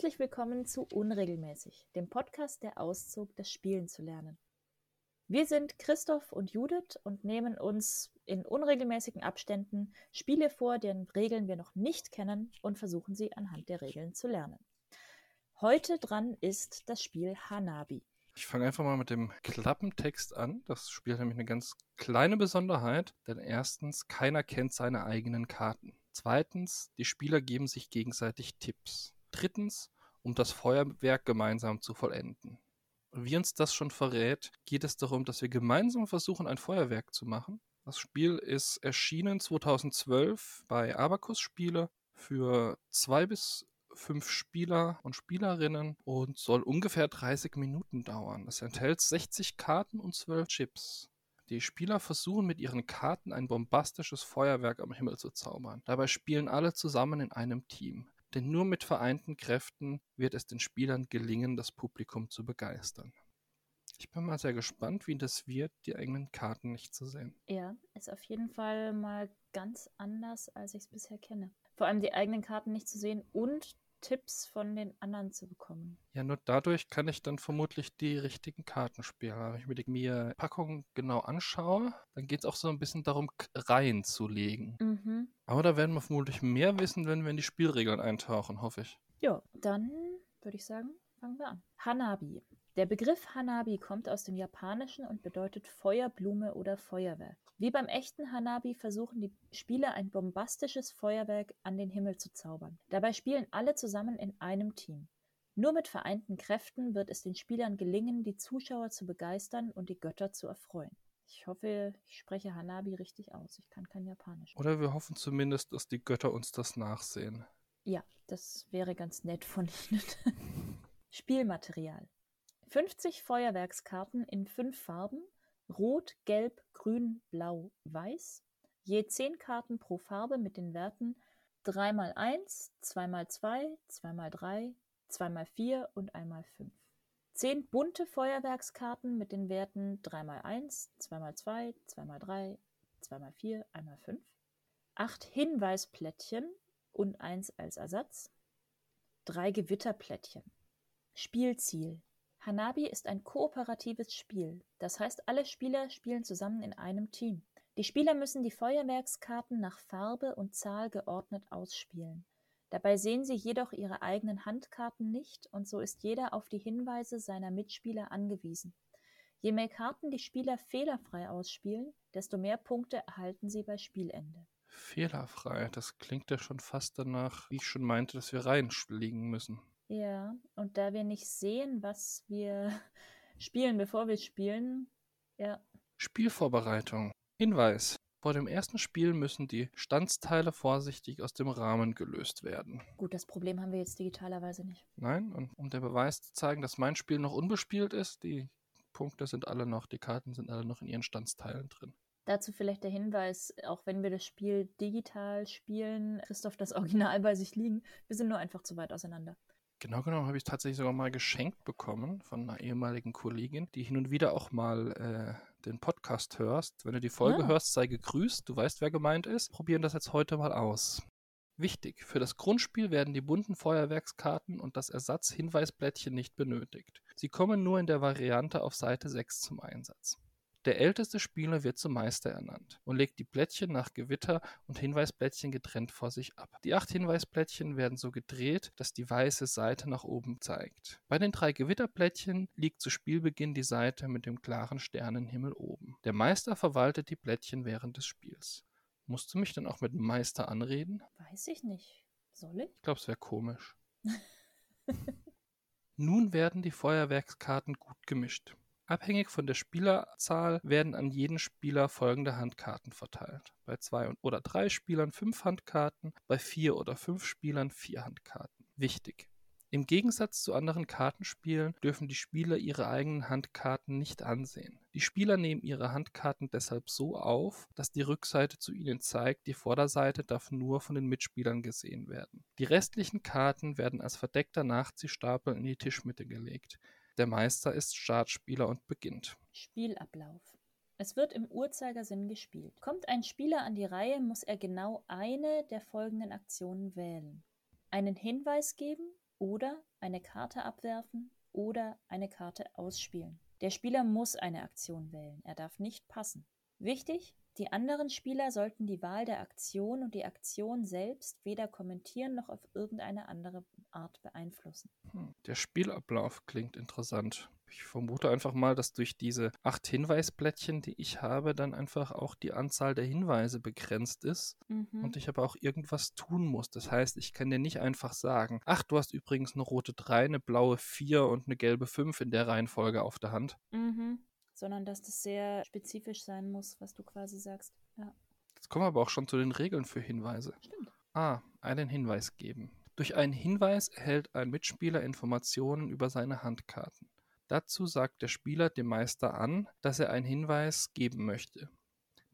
Herzlich willkommen zu Unregelmäßig, dem Podcast der Auszug, das Spielen zu lernen. Wir sind Christoph und Judith und nehmen uns in unregelmäßigen Abständen Spiele vor, deren Regeln wir noch nicht kennen und versuchen sie anhand der Regeln zu lernen. Heute dran ist das Spiel Hanabi. Ich fange einfach mal mit dem Klappentext an. Das Spiel hat nämlich eine ganz kleine Besonderheit, denn erstens, keiner kennt seine eigenen Karten. Zweitens, die Spieler geben sich gegenseitig Tipps. Drittens, um das Feuerwerk gemeinsam zu vollenden. Wie uns das schon verrät, geht es darum, dass wir gemeinsam versuchen, ein Feuerwerk zu machen. Das Spiel ist erschienen 2012 bei Abacus Spiele für zwei bis fünf Spieler und Spielerinnen und soll ungefähr 30 Minuten dauern. Es enthält 60 Karten und 12 Chips. Die Spieler versuchen mit ihren Karten ein bombastisches Feuerwerk am Himmel zu zaubern. Dabei spielen alle zusammen in einem Team. Denn nur mit vereinten Kräften wird es den Spielern gelingen, das Publikum zu begeistern. Ich bin mal sehr gespannt, wie das wird, die eigenen Karten nicht zu sehen. Ja, ist auf jeden Fall mal ganz anders, als ich es bisher kenne. Vor allem die eigenen Karten nicht zu sehen und Tipps von den anderen zu bekommen. Ja, nur dadurch kann ich dann vermutlich die richtigen Karten spielen. Wenn ich mir die Packung genau anschaue, dann geht es auch so ein bisschen darum, Reihen zu legen. Mhm. Aber da werden wir vermutlich mehr wissen, wenn wir in die Spielregeln eintauchen, hoffe ich. Ja, dann würde ich sagen, fangen wir an. Hanabi. Der Begriff Hanabi kommt aus dem Japanischen und bedeutet Feuerblume oder Feuerwerk. Wie beim echten Hanabi versuchen die Spieler ein bombastisches Feuerwerk an den Himmel zu zaubern. Dabei spielen alle zusammen in einem Team. Nur mit vereinten Kräften wird es den Spielern gelingen, die Zuschauer zu begeistern und die Götter zu erfreuen. Ich hoffe, ich spreche Hanabi richtig aus. Ich kann kein Japanisch. Oder wir hoffen zumindest, dass die Götter uns das nachsehen. Ja, das wäre ganz nett von Ihnen. Spielmaterial. 50 Feuerwerkskarten in fünf Farben Rot, Gelb, Grün, Blau, Weiß, je 10 Karten pro Farbe mit den Werten 3x1, 2x2, 2x3, 2x4 und 1x5. 10 bunte Feuerwerkskarten mit den Werten 3x1, 2x2, 2x3, 2x4, 1x5. 8 Hinweisplättchen und 1 als Ersatz. 3 Gewitterplättchen. Spielziel Hanabi ist ein kooperatives Spiel, das heißt alle Spieler spielen zusammen in einem Team. Die Spieler müssen die Feuerwerkskarten nach Farbe und Zahl geordnet ausspielen. Dabei sehen sie jedoch ihre eigenen Handkarten nicht und so ist jeder auf die Hinweise seiner Mitspieler angewiesen. Je mehr Karten die Spieler fehlerfrei ausspielen, desto mehr Punkte erhalten sie bei Spielende. Fehlerfrei, das klingt ja schon fast danach, wie ich schon meinte, dass wir reinlegen müssen. Ja, und da wir nicht sehen, was wir spielen, bevor wir spielen, ja. Spielvorbereitung. Hinweis. Vor dem ersten Spiel müssen die Standsteile vorsichtig aus dem Rahmen gelöst werden. Gut, das Problem haben wir jetzt digitalerweise nicht. Nein, und um der Beweis zu zeigen, dass mein Spiel noch unbespielt ist, die Punkte sind alle noch, die Karten sind alle noch in ihren Standsteilen drin. Dazu vielleicht der Hinweis, auch wenn wir das Spiel digital spielen, Christoph das Original bei sich liegen, wir sind nur einfach zu weit auseinander. Genau genommen habe ich tatsächlich sogar mal geschenkt bekommen von einer ehemaligen Kollegin, die hin und wieder auch mal äh, den Podcast hörst. Wenn du die Folge ja. hörst, sei gegrüßt. Du weißt, wer gemeint ist. Probieren das jetzt heute mal aus. Wichtig, für das Grundspiel werden die bunten Feuerwerkskarten und das Ersatz-Hinweisblättchen nicht benötigt. Sie kommen nur in der Variante auf Seite 6 zum Einsatz. Der älteste Spieler wird zum Meister ernannt und legt die Plättchen nach Gewitter und Hinweisblättchen getrennt vor sich ab. Die acht Hinweisplättchen werden so gedreht, dass die weiße Seite nach oben zeigt. Bei den drei Gewitterplättchen liegt zu Spielbeginn die Seite mit dem klaren Sternenhimmel oben. Der Meister verwaltet die Plättchen während des Spiels. Musst du mich dann auch mit dem Meister anreden? Weiß ich nicht. Soll ich? Ich glaube, es wäre komisch. Nun werden die Feuerwerkskarten gut gemischt. Abhängig von der Spielerzahl werden an jeden Spieler folgende Handkarten verteilt. Bei zwei oder drei Spielern fünf Handkarten, bei vier oder fünf Spielern vier Handkarten. Wichtig. Im Gegensatz zu anderen Kartenspielen dürfen die Spieler ihre eigenen Handkarten nicht ansehen. Die Spieler nehmen ihre Handkarten deshalb so auf, dass die Rückseite zu ihnen zeigt, die Vorderseite darf nur von den Mitspielern gesehen werden. Die restlichen Karten werden als verdeckter Nachziehstapel in die Tischmitte gelegt. Der Meister ist Startspieler und beginnt. Spielablauf. Es wird im Uhrzeigersinn gespielt. Kommt ein Spieler an die Reihe, muss er genau eine der folgenden Aktionen wählen. Einen Hinweis geben, oder eine Karte abwerfen oder eine Karte ausspielen. Der Spieler muss eine Aktion wählen, er darf nicht passen. Wichtig, die anderen Spieler sollten die Wahl der Aktion und die Aktion selbst weder kommentieren noch auf irgendeine andere Art beeinflussen. Hm, Der Spielablauf klingt interessant. Ich vermute einfach mal, dass durch diese acht Hinweisblättchen, die ich habe, dann einfach auch die Anzahl der Hinweise begrenzt ist Mhm. und ich aber auch irgendwas tun muss. Das heißt, ich kann dir nicht einfach sagen, ach, du hast übrigens eine rote 3, eine blaue 4 und eine gelbe 5 in der Reihenfolge auf der Hand. Mhm. Sondern dass das sehr spezifisch sein muss, was du quasi sagst. Ja, Jetzt kommen wir aber auch schon zu den Regeln für Hinweise. stimmt. A. Einen Hinweis geben. Durch einen Hinweis erhält ein Mitspieler Informationen über seine Handkarten. Dazu sagt der Spieler dem Meister an, dass er einen Hinweis geben möchte.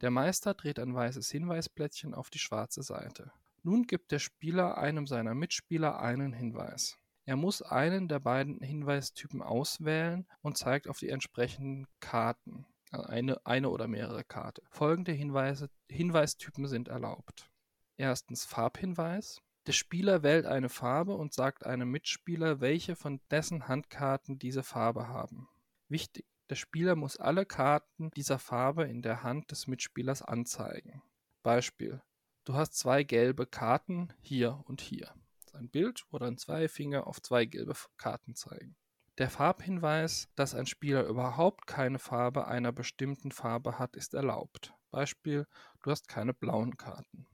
Der Meister dreht ein weißes Hinweisblättchen auf die schwarze Seite. Nun gibt der Spieler einem seiner Mitspieler einen Hinweis. Er muss einen der beiden Hinweistypen auswählen und zeigt auf die entsprechenden Karten. Also eine, eine oder mehrere Karte. Folgende Hinweise, Hinweistypen sind erlaubt. Erstens Farbhinweis. Der Spieler wählt eine Farbe und sagt einem Mitspieler, welche von dessen Handkarten diese Farbe haben. Wichtig, der Spieler muss alle Karten dieser Farbe in der Hand des Mitspielers anzeigen. Beispiel, du hast zwei gelbe Karten hier und hier. Ein Bild, wo dann zwei Finger auf zwei gelbe Karten zeigen. Der Farbhinweis, dass ein Spieler überhaupt keine Farbe einer bestimmten Farbe hat, ist erlaubt. Beispiel, du hast keine blauen Karten.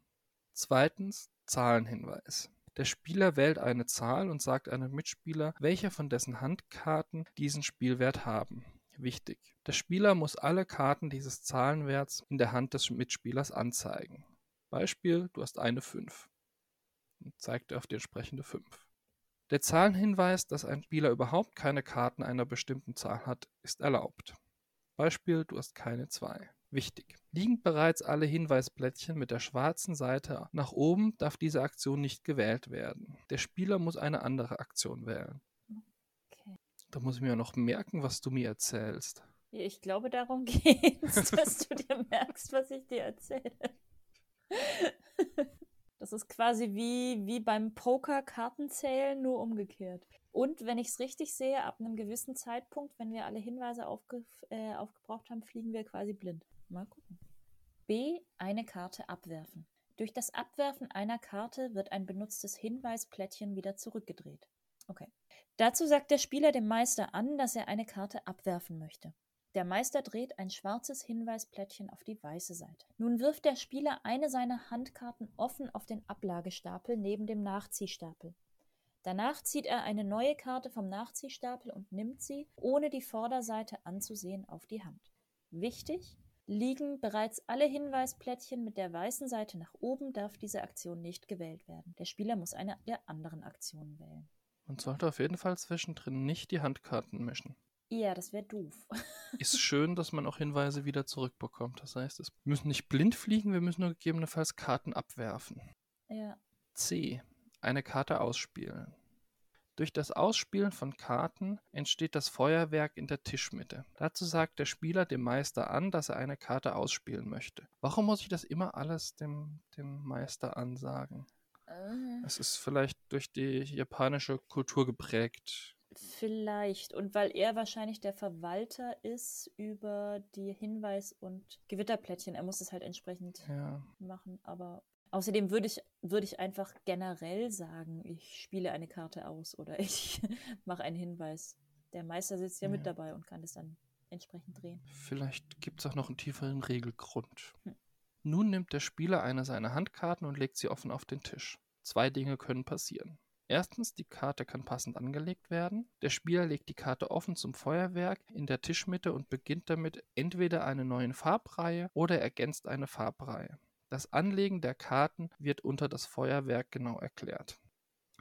Zweitens Zahlenhinweis. Der Spieler wählt eine Zahl und sagt einem Mitspieler, welche von dessen Handkarten diesen Spielwert haben. Wichtig. Der Spieler muss alle Karten dieses Zahlenwerts in der Hand des Mitspielers anzeigen. Beispiel, du hast eine 5. Und zeigt er auf die entsprechende 5. Der Zahlenhinweis, dass ein Spieler überhaupt keine Karten einer bestimmten Zahl hat, ist erlaubt. Beispiel, du hast keine 2. Wichtig. Liegen bereits alle Hinweisblättchen mit der schwarzen Seite nach oben, darf diese Aktion nicht gewählt werden. Der Spieler muss eine andere Aktion wählen. Okay. Da muss ich mir noch merken, was du mir erzählst. Ich glaube, darum geht's, dass du dir merkst, was ich dir erzähle. Das ist quasi wie, wie beim Poker-Kartenzählen, nur umgekehrt. Und wenn ich es richtig sehe, ab einem gewissen Zeitpunkt, wenn wir alle Hinweise aufge äh, aufgebraucht haben, fliegen wir quasi blind. Mal gucken. B. Eine Karte abwerfen. Durch das Abwerfen einer Karte wird ein benutztes Hinweisplättchen wieder zurückgedreht. Okay. Dazu sagt der Spieler dem Meister an, dass er eine Karte abwerfen möchte. Der Meister dreht ein schwarzes Hinweisplättchen auf die weiße Seite. Nun wirft der Spieler eine seiner Handkarten offen auf den Ablagestapel neben dem Nachziehstapel. Danach zieht er eine neue Karte vom Nachziehstapel und nimmt sie, ohne die Vorderseite anzusehen, auf die Hand. Wichtig, liegen bereits alle Hinweisplättchen mit der weißen Seite nach oben, darf diese Aktion nicht gewählt werden. Der Spieler muss eine der anderen Aktionen wählen. Man sollte auf jeden Fall zwischendrin nicht die Handkarten mischen. Ja, das wäre doof. Ist schön, dass man auch Hinweise wieder zurückbekommt. Das heißt, es müssen nicht blind fliegen, wir müssen nur gegebenenfalls Karten abwerfen. ja. C. Eine Karte ausspielen. Durch das Ausspielen von Karten entsteht das Feuerwerk in der Tischmitte. Dazu sagt der Spieler dem Meister an, dass er eine Karte ausspielen möchte. Warum muss ich das immer alles dem, dem Meister ansagen? Äh, Es ist vielleicht durch die japanische Kultur geprägt. Vielleicht. Und weil er wahrscheinlich der Verwalter ist über die Hinweis- und Gewitterplättchen. Er muss es halt entsprechend Ja. machen. Aber außerdem würde ich, würde ich einfach generell sagen, ich spiele eine Karte aus oder ich mache einen Hinweis. Der Meister sitzt ja, mit Ja. dabei und kann das dann entsprechend drehen. Vielleicht gibt es auch noch einen tieferen Regelgrund. Hm. Nun nimmt der Spieler eine seiner Handkarten und legt sie offen auf den Tisch. Zwei Dinge können passieren. Erstens, die Karte kann passend angelegt werden. Der Spieler legt die Karte offen zum Feuerwerk in der Tischmitte und beginnt damit entweder eine neue Farbreihe oder ergänzt eine Farbreihe. Das Anlegen der Karten wird unter das Feuerwerk genau erklärt.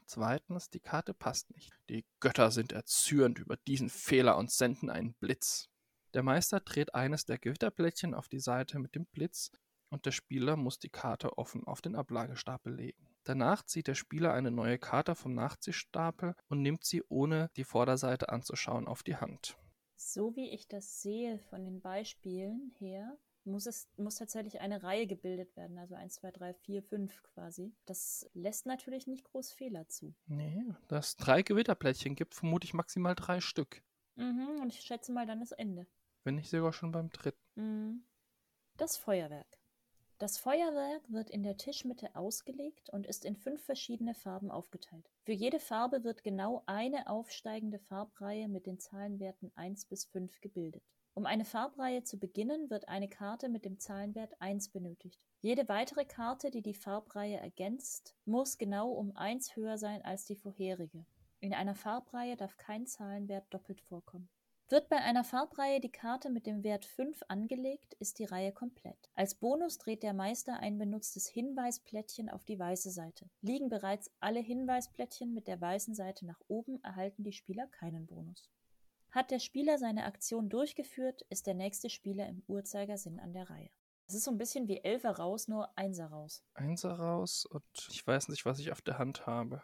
Zweitens, die Karte passt nicht. Die Götter sind erzürnt über diesen Fehler und senden einen Blitz. Der Meister dreht eines der Gewitterblättchen auf die Seite mit dem Blitz und der Spieler muss die Karte offen auf den Ablagestapel legen. Danach zieht der Spieler eine neue Karte vom Nachziehstapel und nimmt sie, ohne die Vorderseite anzuschauen, auf die Hand. So wie ich das sehe von den Beispielen her, muss es muss tatsächlich eine Reihe gebildet werden, also 1, 2, 3, 4, 5 quasi. Das lässt natürlich nicht groß Fehler zu. Nee, da es drei Gewitterplättchen gibt, vermute ich maximal drei Stück. Mhm, und ich schätze mal dann ist Ende. Wenn nicht sogar schon beim dritten. Mhm. Das Feuerwerk. Das Feuerwerk wird in der Tischmitte ausgelegt und ist in fünf verschiedene Farben aufgeteilt. Für jede Farbe wird genau eine aufsteigende Farbreihe mit den Zahlenwerten 1 bis 5 gebildet. Um eine Farbreihe zu beginnen, wird eine Karte mit dem Zahlenwert 1 benötigt. Jede weitere Karte, die die Farbreihe ergänzt, muss genau um 1 höher sein als die vorherige. In einer Farbreihe darf kein Zahlenwert doppelt vorkommen. Wird bei einer Farbreihe die Karte mit dem Wert 5 angelegt, ist die Reihe komplett. Als Bonus dreht der Meister ein benutztes Hinweisplättchen auf die weiße Seite. Liegen bereits alle Hinweisplättchen mit der weißen Seite nach oben, erhalten die Spieler keinen Bonus. Hat der Spieler seine Aktion durchgeführt, ist der nächste Spieler im Uhrzeigersinn an der Reihe. Es ist so ein bisschen wie Elfer raus, nur Einser raus. Einser raus und ich weiß nicht, was ich auf der Hand habe.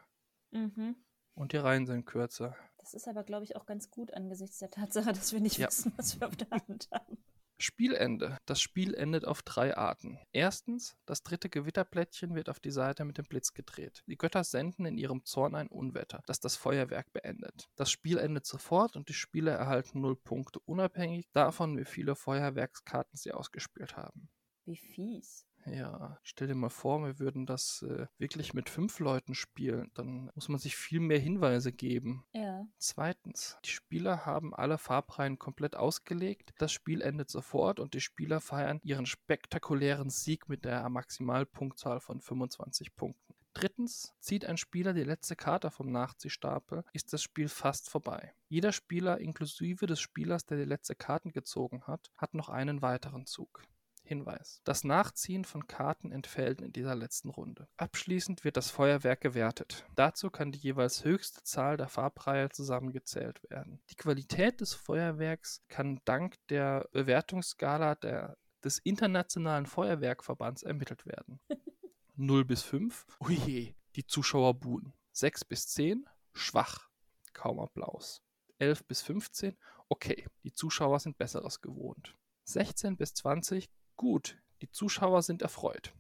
Mhm. Und die Reihen sind kürzer. Das ist aber, glaube ich, auch ganz gut angesichts der Tatsache, dass wir nicht Ja. wissen, was wir auf der Hand haben. Spielende. Das Spiel endet auf drei Arten. Erstens, das dritte Gewitterplättchen wird auf die Seite mit dem Blitz gedreht. Die Götter senden in ihrem Zorn ein Unwetter, das das Feuerwerk beendet. Das Spiel endet sofort und die Spieler erhalten null Punkte, unabhängig davon, wie viele Feuerwerkskarten sie ausgespielt haben. Wie fies. Ja, stell dir mal vor, wir würden das äh, wirklich mit fünf Leuten spielen. Dann muss man sich viel mehr Hinweise geben. Ja. Zweitens, die Spieler haben alle Farbreihen komplett ausgelegt. Das Spiel endet sofort und die Spieler feiern ihren spektakulären Sieg mit der Maximalpunktzahl von 25 Punkten. Drittens, zieht ein Spieler die letzte Karte vom Nachziehstapel, ist das Spiel fast vorbei. Jeder Spieler inklusive des Spielers, der die letzte Karten gezogen hat, hat noch einen weiteren Zug. Hinweis. Das Nachziehen von Karten entfällt in dieser letzten Runde. Abschließend wird das Feuerwerk gewertet. Dazu kann die jeweils höchste Zahl der Farbreihe zusammengezählt werden. Die Qualität des Feuerwerks kann dank der Bewertungsskala der, des Internationalen Feuerwerkverbands ermittelt werden. 0 bis 5, oje, die Zuschauer buhen. 6 bis 10, schwach, kaum Applaus. 11 bis 15, okay, die Zuschauer sind Besseres gewohnt. 16 bis 20, gut, die Zuschauer sind erfreut.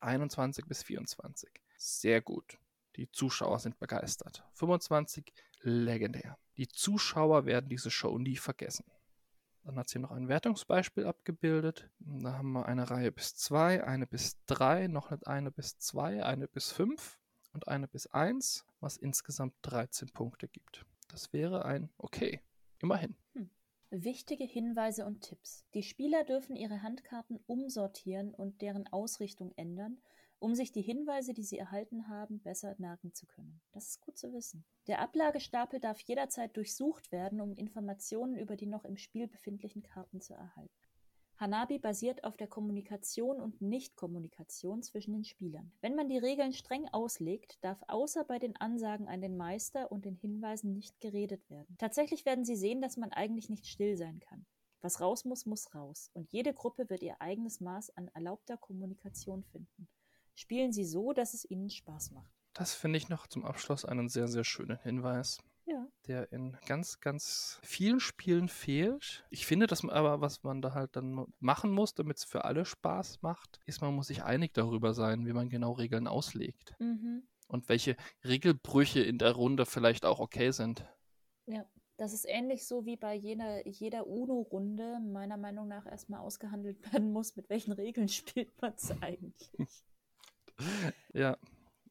21 bis 24, sehr gut, die Zuschauer sind begeistert. 25, legendär. Die Zuschauer werden diese Show nie vergessen. Dann hat sie noch ein Wertungsbeispiel abgebildet. Da haben wir eine Reihe bis 2, eine bis 3, noch eine bis 2, eine bis 5 und eine bis 1, was insgesamt 13 Punkte gibt. Das wäre ein okay. Immerhin. Wichtige Hinweise und Tipps. Die Spieler dürfen ihre Handkarten umsortieren und deren Ausrichtung ändern, um sich die Hinweise, die sie erhalten haben, besser merken zu können. Das ist gut zu wissen. Der Ablagestapel darf jederzeit durchsucht werden, um Informationen über die noch im Spiel befindlichen Karten zu erhalten. Hanabi basiert auf der Kommunikation und Nichtkommunikation zwischen den Spielern. Wenn man die Regeln streng auslegt, darf außer bei den Ansagen an den Meister und den Hinweisen nicht geredet werden. Tatsächlich werden sie sehen, dass man eigentlich nicht still sein kann. Was raus muss, muss raus. Und jede Gruppe wird ihr eigenes Maß an erlaubter Kommunikation finden. Spielen Sie so, dass es Ihnen Spaß macht. Das finde ich noch zum Abschluss einen sehr, sehr schönen Hinweis. Ja. der in ganz, ganz vielen Spielen fehlt. Ich finde, dass man aber, was man da halt dann machen muss, damit es für alle Spaß macht, ist, man muss sich einig darüber sein, wie man genau Regeln auslegt. Mhm. Und welche Regelbrüche in der Runde vielleicht auch okay sind. Ja. Das ist ähnlich so wie bei jeder, jeder UNO-Runde meiner Meinung nach erstmal ausgehandelt werden muss, mit welchen Regeln spielt man es eigentlich. Ja,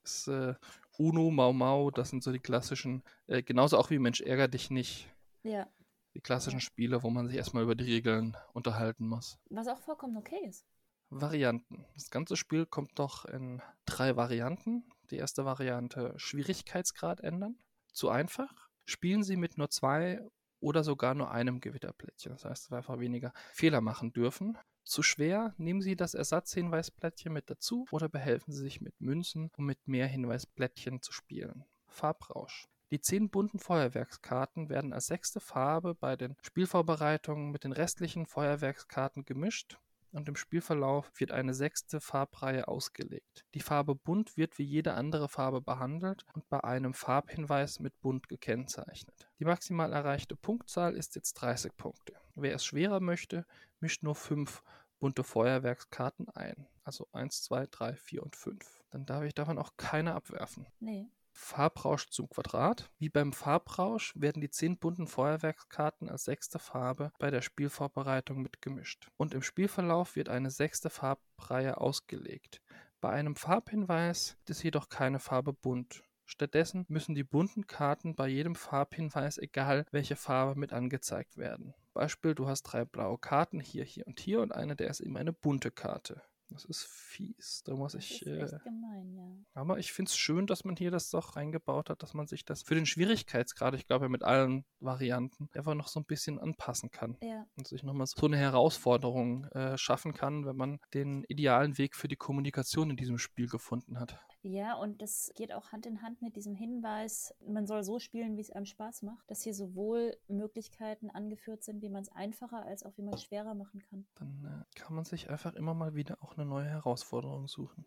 ist, äh, Uno, Mau Mau, das sind so die klassischen, äh, genauso auch wie Mensch ärger dich nicht. Ja. Die klassischen Spiele, wo man sich erstmal über die Regeln unterhalten muss. Was auch vollkommen okay ist. Varianten. Das ganze Spiel kommt doch in drei Varianten. Die erste Variante Schwierigkeitsgrad ändern. Zu einfach. Spielen Sie mit nur zwei oder sogar nur einem Gewitterplättchen. Das heißt, wir einfach weniger Fehler machen dürfen. Zu schwer, nehmen Sie das Ersatzhinweisplättchen mit dazu oder behelfen Sie sich mit Münzen, um mit mehr Hinweisplättchen zu spielen. Farbrausch. Die zehn bunten Feuerwerkskarten werden als sechste Farbe bei den Spielvorbereitungen mit den restlichen Feuerwerkskarten gemischt und im Spielverlauf wird eine sechste Farbreihe ausgelegt. Die Farbe bunt wird wie jede andere Farbe behandelt und bei einem Farbhinweis mit bunt gekennzeichnet. Die maximal erreichte Punktzahl ist jetzt 30 Punkte. Wer es schwerer möchte, mischt nur fünf bunte Feuerwerkskarten ein. Also 1, 2, 3, 4 und 5. Dann darf ich davon auch keine abwerfen. Nee. Farbrausch zum Quadrat. Wie beim Farbrausch werden die 10 bunten Feuerwerkskarten als sechste Farbe bei der Spielvorbereitung mitgemischt. Und im Spielverlauf wird eine sechste Farbreihe ausgelegt. Bei einem Farbhinweis ist jedoch keine Farbe bunt. Stattdessen müssen die bunten Karten bei jedem Farbhinweis, egal welche Farbe, mit angezeigt werden. Beispiel, du hast drei blaue Karten, hier, hier und hier, und eine der ist eben eine bunte Karte. Das ist fies. Da muss Das ich. ist Äh, gemein, ja. aber ich finde es schön, dass man hier das doch eingebaut hat, dass man sich das für den Schwierigkeitsgrad, ich glaube ja mit allen Varianten, einfach noch so ein bisschen anpassen kann Ja, und sich nochmal so eine Herausforderung äh, schaffen kann, wenn man den idealen Weg für die Kommunikation in diesem Spiel gefunden hat. Ja, und das geht auch Hand in Hand mit diesem Hinweis, man soll so spielen, wie es einem Spaß macht, dass hier sowohl Möglichkeiten angeführt sind, wie man es einfacher als auch wie man es schwerer machen kann. Dann äh, kann man sich einfach immer mal wieder auch eine neue Herausforderung suchen.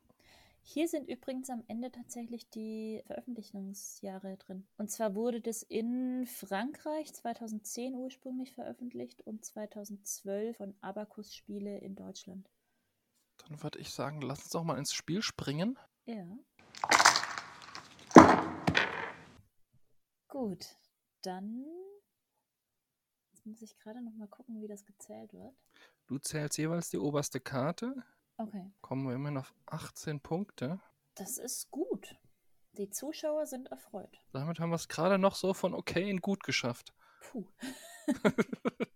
Hier sind übrigens am Ende tatsächlich die Veröffentlichungsjahre drin. Und zwar wurde das in Frankreich 2010 ursprünglich veröffentlicht und 2012 von Abacus Spiele in Deutschland. Dann würde ich sagen, lass uns doch mal ins Spiel springen. Ja. Gut, dann jetzt muss ich gerade noch mal gucken, wie das gezählt wird. Du zählst jeweils die oberste Karte, Okay, kommen wir immerhin auf 18 Punkte. das ist gut. Die Zuschauer sind erfreut. Damit haben wir es gerade noch so von okay in gut geschafft. Puh.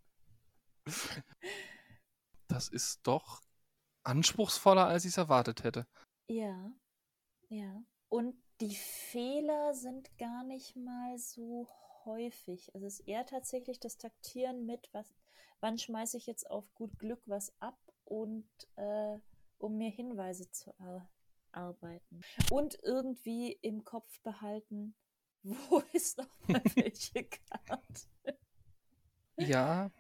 Das ist doch anspruchsvoller, als ich es erwartet hätte. Ja, ja. Und die Fehler sind gar nicht mal so häufig. Also es ist eher tatsächlich das Taktieren mit, was, wann schmeiße ich jetzt auf gut Glück was ab und äh, um mir Hinweise zu erarbeiten. Und irgendwie im Kopf behalten, wo ist noch mal welche Karte. Ja,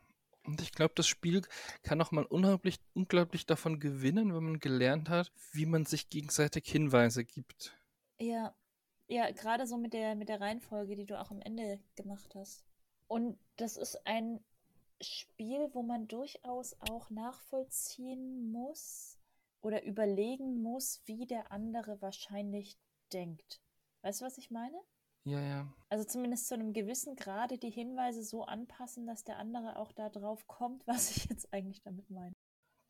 und ich glaube, das Spiel kann auch mal unglaublich, unglaublich davon gewinnen, wenn man gelernt hat, wie man sich gegenseitig Hinweise gibt. Ja, ja, gerade so mit der, mit der Reihenfolge, die du auch am Ende gemacht hast. Und das ist ein Spiel, wo man durchaus auch nachvollziehen muss oder überlegen muss, wie der andere wahrscheinlich denkt. Weißt du, was ich meine? Ja, ja. Also zumindest zu einem gewissen Grade die Hinweise so anpassen, dass der andere auch da drauf kommt, was ich jetzt eigentlich damit meine.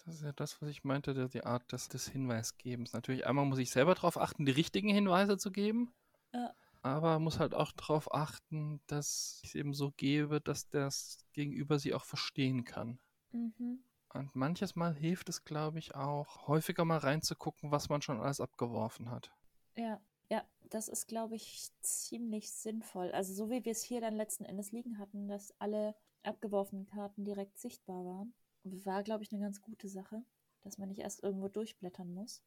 Das ist ja das, was ich meinte, die Art des, des Hinweisgebens. Natürlich, einmal muss ich selber darauf achten, die richtigen Hinweise zu geben. Ja. Aber muss halt auch darauf achten, dass ich es eben so gebe, dass das Gegenüber sie auch verstehen kann. Mhm. Und manches Mal hilft es, glaube ich, auch, häufiger mal reinzugucken, was man schon alles abgeworfen hat. Ja, das ist, glaube ich, ziemlich sinnvoll. Also so wie wir es hier dann letzten Endes liegen hatten, dass alle abgeworfenen Karten direkt sichtbar waren, war, glaube ich, eine ganz gute Sache, dass man nicht erst irgendwo durchblättern muss.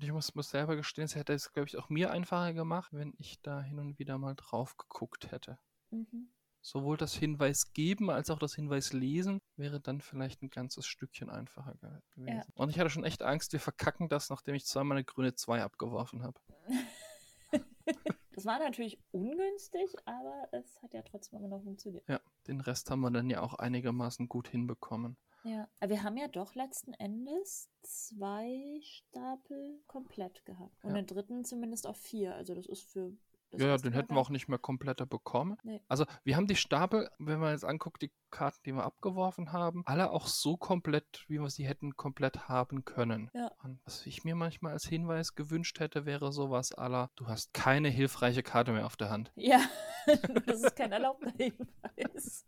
Und ich muss, muss selber gestehen, es hätte es, glaube ich, auch mir einfacher gemacht, wenn ich da hin und wieder mal drauf geguckt hätte. Mhm. Sowohl das Hinweis geben als auch das Hinweis lesen wäre dann vielleicht ein ganzes Stückchen einfacher ge gewesen. Ja. Und ich hatte schon echt Angst, wir verkacken das, nachdem ich zweimal eine grüne 2 abgeworfen habe. Das war natürlich ungünstig, aber es hat ja trotzdem immer noch funktioniert. Ja, den Rest haben wir dann ja auch einigermaßen gut hinbekommen. Ja, aber wir haben ja doch letzten Endes zwei Stapel komplett gehabt. Und Ja. den dritten zumindest auf vier. Also das ist für. Das ja, den hätten wir auch nicht mehr kompletter bekommen. Nee. Also wir haben die Stapel, wenn man jetzt anguckt, die Karten, die wir abgeworfen haben, alle auch so komplett, wie wir sie hätten komplett haben können. Ja. Und was ich mir manchmal als Hinweis gewünscht hätte, wäre sowas aller, du hast keine hilfreiche Karte mehr auf der Hand. Ja, das ist kein erlaubter Hinweis.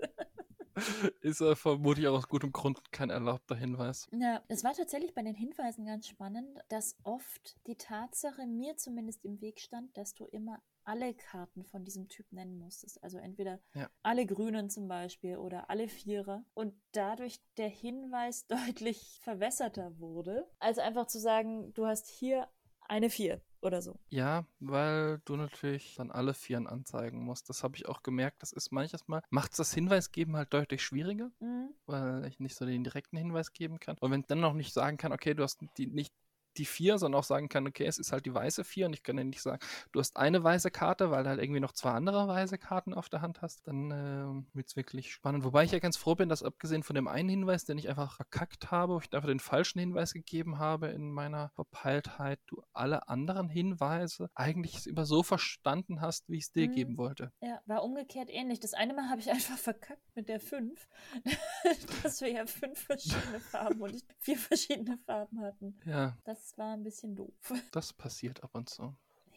Ist äh, vermutlich auch aus gutem Grund kein erlaubter Hinweis. Ja, es war tatsächlich bei den Hinweisen ganz spannend, dass oft die Tatsache mir zumindest im Weg stand, dass du immer alle Karten von diesem Typ nennen musstest. Also entweder Ja. alle Grünen zum Beispiel oder alle Vierer. Und dadurch der Hinweis deutlich verwässerter wurde, als einfach zu sagen, du hast hier eine Vier oder so. Ja, weil du natürlich dann alle Vieren anzeigen musst. Das habe ich auch gemerkt. Das ist manches Mal, macht das Hinweisgeben halt deutlich schwieriger. Mhm. weil ich nicht so den direkten Hinweis geben kann. Und wenn ich dann noch nicht sagen kann, okay, du hast die nicht die vier, sondern auch sagen kann, okay, es ist halt die weiße vier und ich kann ja nicht sagen, du hast eine weiße Karte, weil du halt irgendwie noch zwei andere weiße Karten auf der Hand hast, dann äh, wird es wirklich spannend. Wobei ich ja ganz froh bin, dass abgesehen von dem einen Hinweis, den ich einfach verkackt habe, wo ich einfach den falschen Hinweis gegeben habe in meiner Verpeiltheit, du alle anderen Hinweise eigentlich immer so verstanden hast, wie ich es dir Mhm. geben wollte. Ja, war umgekehrt ähnlich. Das eine Mal habe ich einfach verkackt mit der 5, dass wir ja fünf verschiedene Farben und nicht vier verschiedene Farben hatten. Ja, Das war ein bisschen doof. das passiert ab und zu.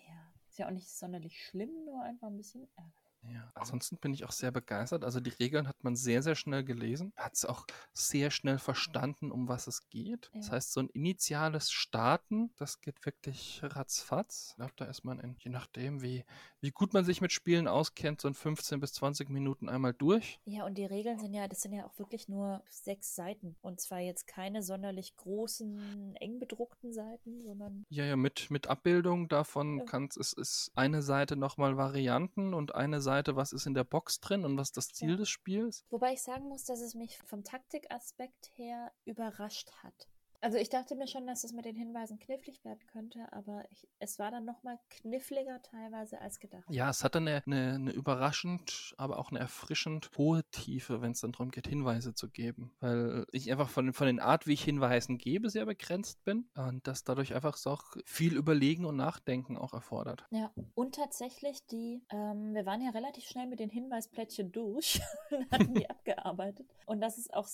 Ja, ist ja auch nicht sonderlich schlimm, nur einfach ein bisschen ärgerlich. Ja, ansonsten bin ich auch sehr begeistert. Also die Regeln hat man sehr, sehr schnell gelesen, hat es auch sehr schnell verstanden, um was es geht. Das Ja. heißt, so ein initiales Starten, das geht wirklich ratzfatz. Ich glaube, da ist man in, je nachdem, wie, wie gut man sich mit Spielen auskennt, so in 15 bis 20 Minuten einmal durch. Ja, und die Regeln sind ja, das sind ja auch wirklich nur sechs Seiten. Und zwar jetzt keine sonderlich großen, eng bedruckten Seiten, sondern Ja, ja, mit, mit Abbildung davon Ja. kann es ist eine Seite nochmal Varianten und eine Seite, was ist in der Box drin und was ist das Ziel Ja. des Spiels. Wobei ich sagen muss, dass es mich vom Taktikaspekt her überrascht hat. Also ich dachte mir schon, dass es mit den Hinweisen knifflig werden könnte, aber ich, es war dann nochmal kniffliger teilweise als gedacht. Ja, es hat dann eine, eine, eine überraschend, aber auch eine erfrischend hohe Tiefe, wenn es dann darum geht, Hinweise zu geben. Weil ich einfach von, von den Art, wie ich Hinweisen gebe, sehr begrenzt bin und das dadurch einfach so auch viel Überlegen und Nachdenken auch erfordert. Ja, und tatsächlich die, ähm, wir waren ja relativ schnell mit den Hinweisplättchen durch und hatten die abgearbeitet. Und dass es auch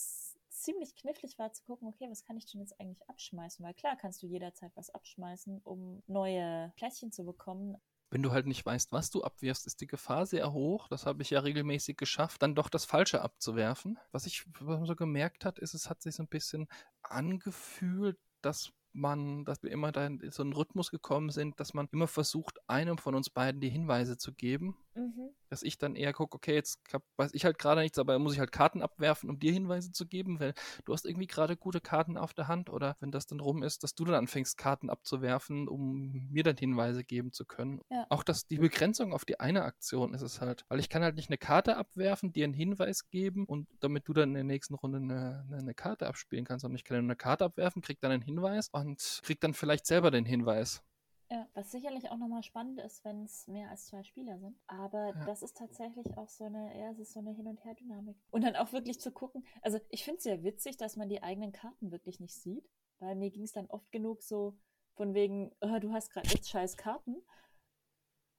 ziemlich knifflig war zu gucken, okay, was kann ich denn jetzt eigentlich abschmeißen? Weil klar kannst du jederzeit was abschmeißen, um neue Plättchen zu bekommen. Wenn du halt nicht weißt, was du abwirfst, ist die Gefahr sehr hoch. Das habe ich ja regelmäßig geschafft, dann doch das Falsche abzuwerfen. Was ich so gemerkt hat, ist, es hat sich so ein bisschen angefühlt, dass man, dass wir immer da in so einen Rhythmus gekommen sind, dass man immer versucht, einem von uns beiden die Hinweise zu geben. Mhm. Dass ich dann eher gucke, okay, jetzt hab, weiß ich halt gerade nichts, aber muss ich halt Karten abwerfen, um dir Hinweise zu geben, weil du hast irgendwie gerade gute Karten auf der Hand oder wenn das dann rum ist, dass du dann anfängst, Karten abzuwerfen, um mir dann Hinweise geben zu können. Ja. Auch dass die Begrenzung auf die eine Aktion ist es halt, weil ich kann halt nicht eine Karte abwerfen, dir einen Hinweis geben und damit du dann in der nächsten Runde eine, eine, Karte abspielen kannst, sondern ich kann nur eine Karte abwerfen, krieg dann einen Hinweis und krieg dann vielleicht selber den Hinweis. Ja, was sicherlich auch nochmal spannend ist, wenn es mehr als zwei Spieler sind. Aber Ja. das ist tatsächlich auch so eine, ja, es ist so eine Hin- und Her-Dynamik. Und dann auch wirklich zu gucken, also ich finde es sehr witzig, dass man die eigenen Karten wirklich nicht sieht, weil mir ging es dann oft genug so von wegen, oh, du hast gerade echt scheiß Karten.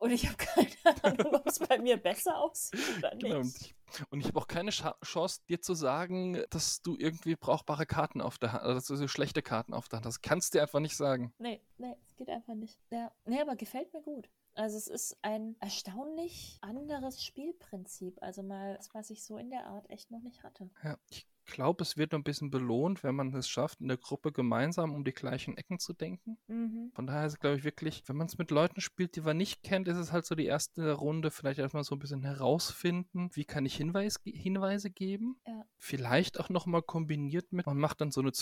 Und ich habe keine Ahnung, ob es bei mir besser aussieht oder Genau. Und nicht. ich, und ich habe auch keine Scha Chance, dir zu sagen, dass du irgendwie brauchbare Karten auf der Hand, dass du so schlechte Karten auf der Hand hast. Das kannst du dir einfach nicht sagen. Nee, nee, es geht einfach nicht. Ja, nee, aber gefällt mir gut. Also es ist ein erstaunlich anderes Spielprinzip. Also mal das, was ich so in der Art echt noch nicht hatte. Ja, ich glaube, es wird noch ein bisschen belohnt, wenn man es schafft, in der Gruppe gemeinsam um die gleichen Ecken zu denken. Mhm. Von daher ist es, glaube ich, wirklich, wenn man es mit Leuten spielt, die man nicht kennt, ist es halt so die erste Runde, vielleicht erstmal so ein bisschen herausfinden, wie kann ich Hinweis, Hinweise geben. Ja. Vielleicht auch nochmal kombiniert mit, man macht dann so eine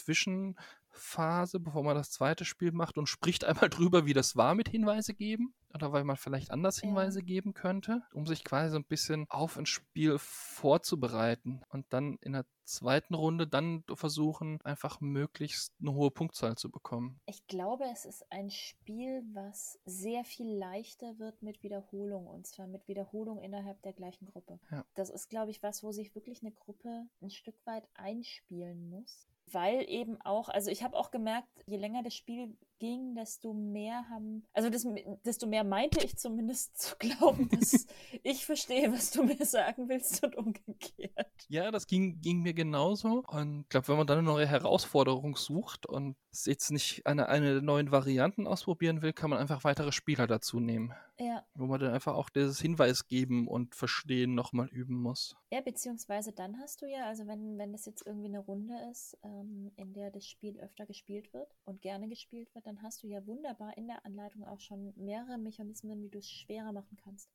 Zwischenphase, bevor man das zweite Spiel macht und spricht einmal drüber, wie das war mit Hinweise geben. Oder weil man vielleicht anders. Hinweise geben könnte, um sich quasi so ein bisschen auf ein Spiel vorzubereiten. Und dann in der zweiten Runde dann versuchen, einfach möglichst eine hohe Punktzahl zu bekommen. Ich glaube, es ist ein Spiel, was sehr viel leichter wird mit Wiederholung und zwar mit Wiederholung innerhalb der gleichen Gruppe. Ja. Das ist, glaube ich, was, wo sich wirklich eine Gruppe ein Stück weit einspielen muss. Weil eben auch, also ich habe auch gemerkt, je länger das Spiel ging, desto mehr haben, also das, desto mehr meinte ich zumindest zu glauben, dass ich verstehe, was du mir sagen willst und umgekehrt. Ja, das ging, ging mir genauso. Und ich glaube, wenn man dann eine neue Herausforderung sucht und jetzt nicht eine, eine der neuen Varianten ausprobieren will, kann man einfach weitere Spieler dazu nehmen. Ja, Wo man dann einfach auch dieses Hinweis geben und verstehen nochmal üben muss. Ja, beziehungsweise dann hast du ja, also wenn, wenn das jetzt irgendwie eine Runde ist, ähm, in der das Spiel öfter gespielt wird und gerne gespielt wird, dann hast du ja wunderbar in der Anleitung auch schon mehrere Mechanismen, wie du es schwerer machen kannst,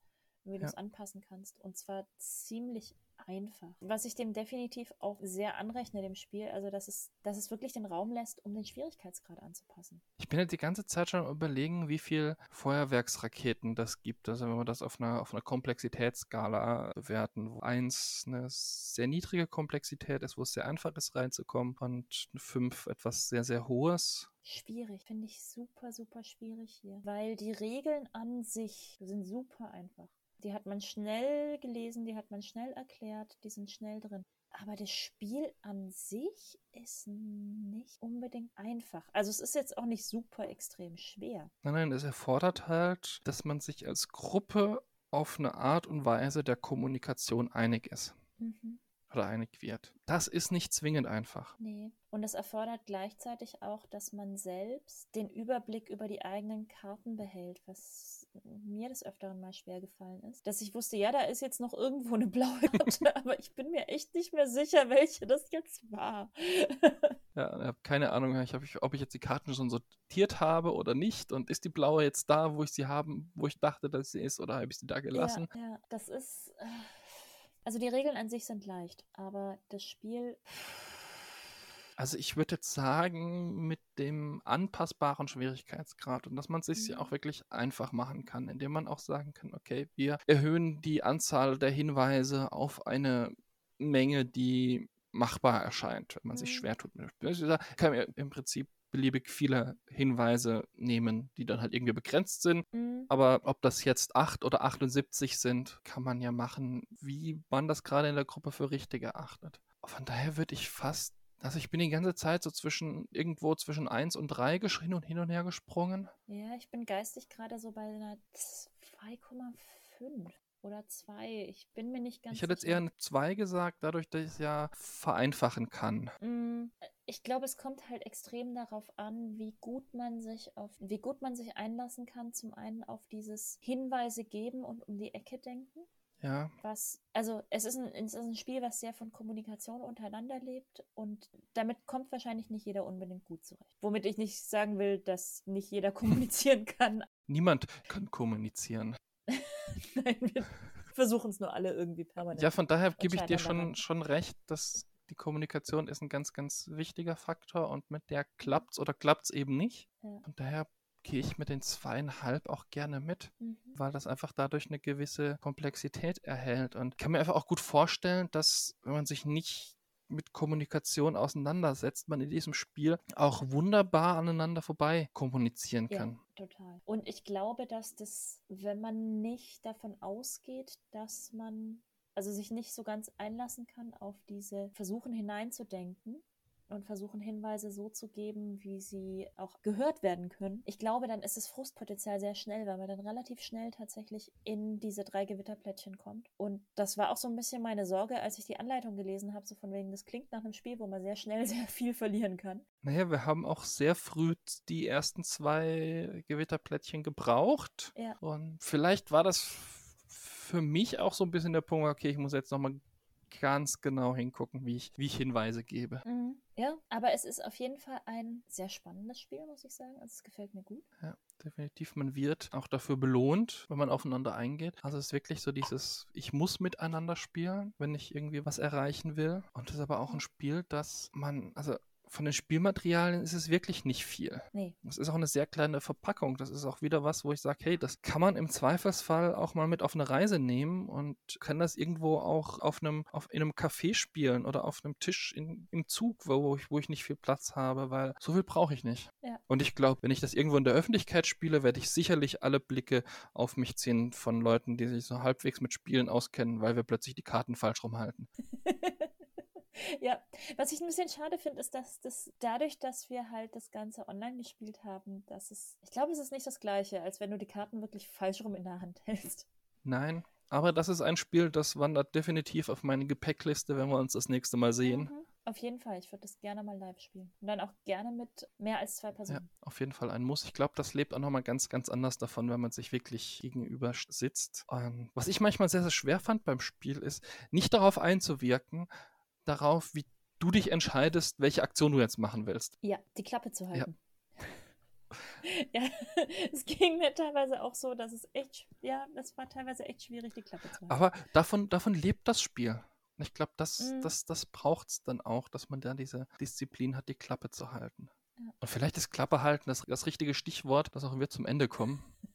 wie du Ja. es anpassen kannst. Und zwar ziemlich einfach. Was ich dem definitiv auch sehr anrechne, dem Spiel, also dass es, dass es wirklich den Raum lässt, um den Schwierigkeitsgrad anzupassen. Ich bin ja die ganze Zeit schon am überlegen, wie viel Feuerwerksraketen das gibt. Also wenn wir das auf einer, auf einer Komplexitätsskala bewerten, wo eins eine sehr niedrige Komplexität ist, wo es sehr einfach ist reinzukommen und fünf etwas sehr, sehr hohes. Schwierig, finde ich super, super schwierig hier. Weil die Regeln an sich sind super einfach. Die hat man schnell gelesen, die hat man schnell erklärt, die sind schnell drin. Aber das Spiel an sich ist nicht unbedingt einfach. Also es ist jetzt auch nicht super extrem schwer. Nein, nein, es erfordert halt, dass man sich als Gruppe auf eine Art und Weise der Kommunikation einig ist. Mhm oder einig wird. Das ist nicht zwingend einfach. Nee. Und es erfordert gleichzeitig auch, dass man selbst den Überblick über die eigenen Karten behält, was mir des Öfteren mal schwer gefallen ist. Dass ich wusste, ja, da ist jetzt noch irgendwo eine blaue Karte, aber ich bin mir echt nicht mehr sicher, welche das jetzt war. ja, ich habe keine Ahnung, ich hab, ob ich jetzt die Karten schon sortiert habe oder nicht. Und ist die blaue jetzt da, wo ich sie haben, wo ich dachte, dass sie ist, oder habe ich sie da gelassen? Ja, ja das ist. Äh also die Regeln an sich sind leicht, aber das Spiel. Also ich würde jetzt sagen, mit dem anpassbaren Schwierigkeitsgrad und dass man es sich mhm. auch wirklich einfach machen kann, indem man auch sagen kann, okay, wir erhöhen die Anzahl der Hinweise auf eine Menge, die machbar erscheint, wenn man mhm. sich schwer tut. Da kann im Prinzip beliebig viele Hinweise nehmen, die dann halt irgendwie begrenzt sind. Mhm. Aber ob das jetzt 8 oder 78 sind, kann man ja machen, wie man das gerade in der Gruppe für richtig erachtet. Von daher würde ich fast also ich bin die ganze Zeit so zwischen irgendwo zwischen 1 und 3 geschrien und hin und her gesprungen. Ja, ich bin geistig gerade so bei einer 2,5 oder 2. Ich bin mir nicht ganz Ich hätte jetzt eher eine 2 gesagt, dadurch, dass ich es ja vereinfachen kann. Mm, ich glaube, es kommt halt extrem darauf an, wie gut man sich auf, wie gut man sich einlassen kann, zum einen auf dieses Hinweise geben und um die Ecke denken. Ja. Was, also es ist, ein, es ist ein Spiel, was sehr von Kommunikation untereinander lebt und damit kommt wahrscheinlich nicht jeder unbedingt gut zurecht. Womit ich nicht sagen will, dass nicht jeder kommunizieren kann. Niemand kann kommunizieren. Nein, wir versuchen es nur alle irgendwie permanent. Ja, von daher gebe ich dir schon, schon recht, dass die Kommunikation ist ein ganz, ganz wichtiger Faktor und mit der klappt es oder klappt es eben nicht. Ja. Und daher gehe ich mit den zweieinhalb auch gerne mit, mhm. weil das einfach dadurch eine gewisse Komplexität erhält. Und ich kann mir einfach auch gut vorstellen, dass wenn man sich nicht mit Kommunikation auseinandersetzt, man in diesem Spiel auch wunderbar aneinander vorbei kommunizieren kann. Ja, total. Und ich glaube, dass das, wenn man nicht davon ausgeht, dass man also sich nicht so ganz einlassen kann auf diese Versuchen hineinzudenken, und versuchen Hinweise so zu geben, wie sie auch gehört werden können. Ich glaube, dann ist das Frustpotenzial sehr schnell, weil man dann relativ schnell tatsächlich in diese drei Gewitterplättchen kommt. Und das war auch so ein bisschen meine Sorge, als ich die Anleitung gelesen habe, so von wegen, das klingt nach einem Spiel, wo man sehr schnell sehr viel verlieren kann. Naja, wir haben auch sehr früh die ersten zwei Gewitterplättchen gebraucht. Ja. Und vielleicht war das für mich auch so ein bisschen der Punkt, okay, ich muss jetzt nochmal ganz genau hingucken, wie ich, wie ich Hinweise gebe. Mhm. Ja, aber es ist auf jeden Fall ein sehr spannendes Spiel, muss ich sagen. Also es gefällt mir gut. Ja, definitiv. Man wird auch dafür belohnt, wenn man aufeinander eingeht. Also es ist wirklich so dieses, ich muss miteinander spielen, wenn ich irgendwie was erreichen will. Und es ist aber auch ein Spiel, das man, also von den Spielmaterialien ist es wirklich nicht viel. Nee. Es ist auch eine sehr kleine Verpackung. Das ist auch wieder was, wo ich sage, hey, das kann man im Zweifelsfall auch mal mit auf eine Reise nehmen und kann das irgendwo auch auf einem, auf, in einem Café spielen oder auf einem Tisch in, im Zug, wo ich, wo ich nicht viel Platz habe, weil so viel brauche ich nicht. Ja. Und ich glaube, wenn ich das irgendwo in der Öffentlichkeit spiele, werde ich sicherlich alle Blicke auf mich ziehen von Leuten, die sich so halbwegs mit Spielen auskennen, weil wir plötzlich die Karten falsch rumhalten. Ja, was ich ein bisschen schade finde, ist, dass das dadurch, dass wir halt das Ganze online gespielt haben, dass es, ich glaube, es ist nicht das Gleiche, als wenn du die Karten wirklich falsch rum in der Hand hältst. Nein, aber das ist ein Spiel, das wandert definitiv auf meine Gepäckliste, wenn wir uns das nächste Mal sehen. Mhm. Auf jeden Fall, ich würde das gerne mal live spielen. Und dann auch gerne mit mehr als zwei Personen. Ja, auf jeden Fall ein Muss. Ich glaube, das lebt auch nochmal ganz, ganz anders davon, wenn man sich wirklich gegenüber sitzt. Und was ich manchmal sehr, sehr schwer fand beim Spiel, ist, nicht darauf einzuwirken, darauf, wie du dich entscheidest, welche Aktion du jetzt machen willst. Ja, die Klappe zu halten. Ja. ja, es ging mir teilweise auch so, dass es echt, ja, es war teilweise echt schwierig, die Klappe zu halten. Aber davon, davon lebt das Spiel. Ich glaube, das, mm. das, das braucht es dann auch, dass man da diese Disziplin hat, die Klappe zu halten. Ja. Und vielleicht ist Klappe halten das, das richtige Stichwort, das auch wir zum Ende kommen.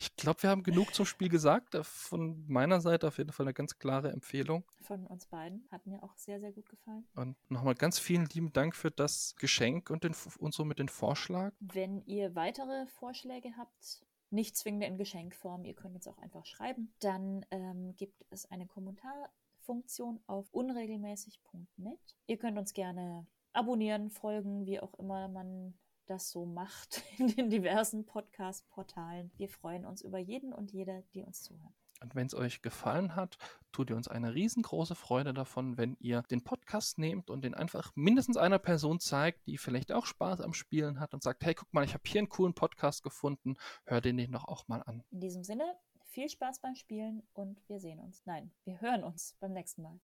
Ich glaube, wir haben genug zum Spiel gesagt. Von meiner Seite auf jeden Fall eine ganz klare Empfehlung. Von uns beiden. Hat mir auch sehr, sehr gut gefallen. Und nochmal ganz vielen lieben Dank für das Geschenk und, den, und so mit den Vorschlag. Wenn ihr weitere Vorschläge habt, nicht zwingend in Geschenkform, ihr könnt uns auch einfach schreiben, dann ähm, gibt es eine Kommentarfunktion auf unregelmäßig.net. Ihr könnt uns gerne abonnieren, folgen, wie auch immer man das so macht in den diversen Podcast-Portalen. Wir freuen uns über jeden und jede, die uns zuhören. Und wenn es euch gefallen hat, tut ihr uns eine riesengroße Freude davon, wenn ihr den Podcast nehmt und den einfach mindestens einer Person zeigt, die vielleicht auch Spaß am Spielen hat und sagt, hey, guck mal, ich habe hier einen coolen Podcast gefunden, hör den den doch auch mal an. In diesem Sinne, viel Spaß beim Spielen und wir sehen uns. Nein, wir hören uns beim nächsten Mal.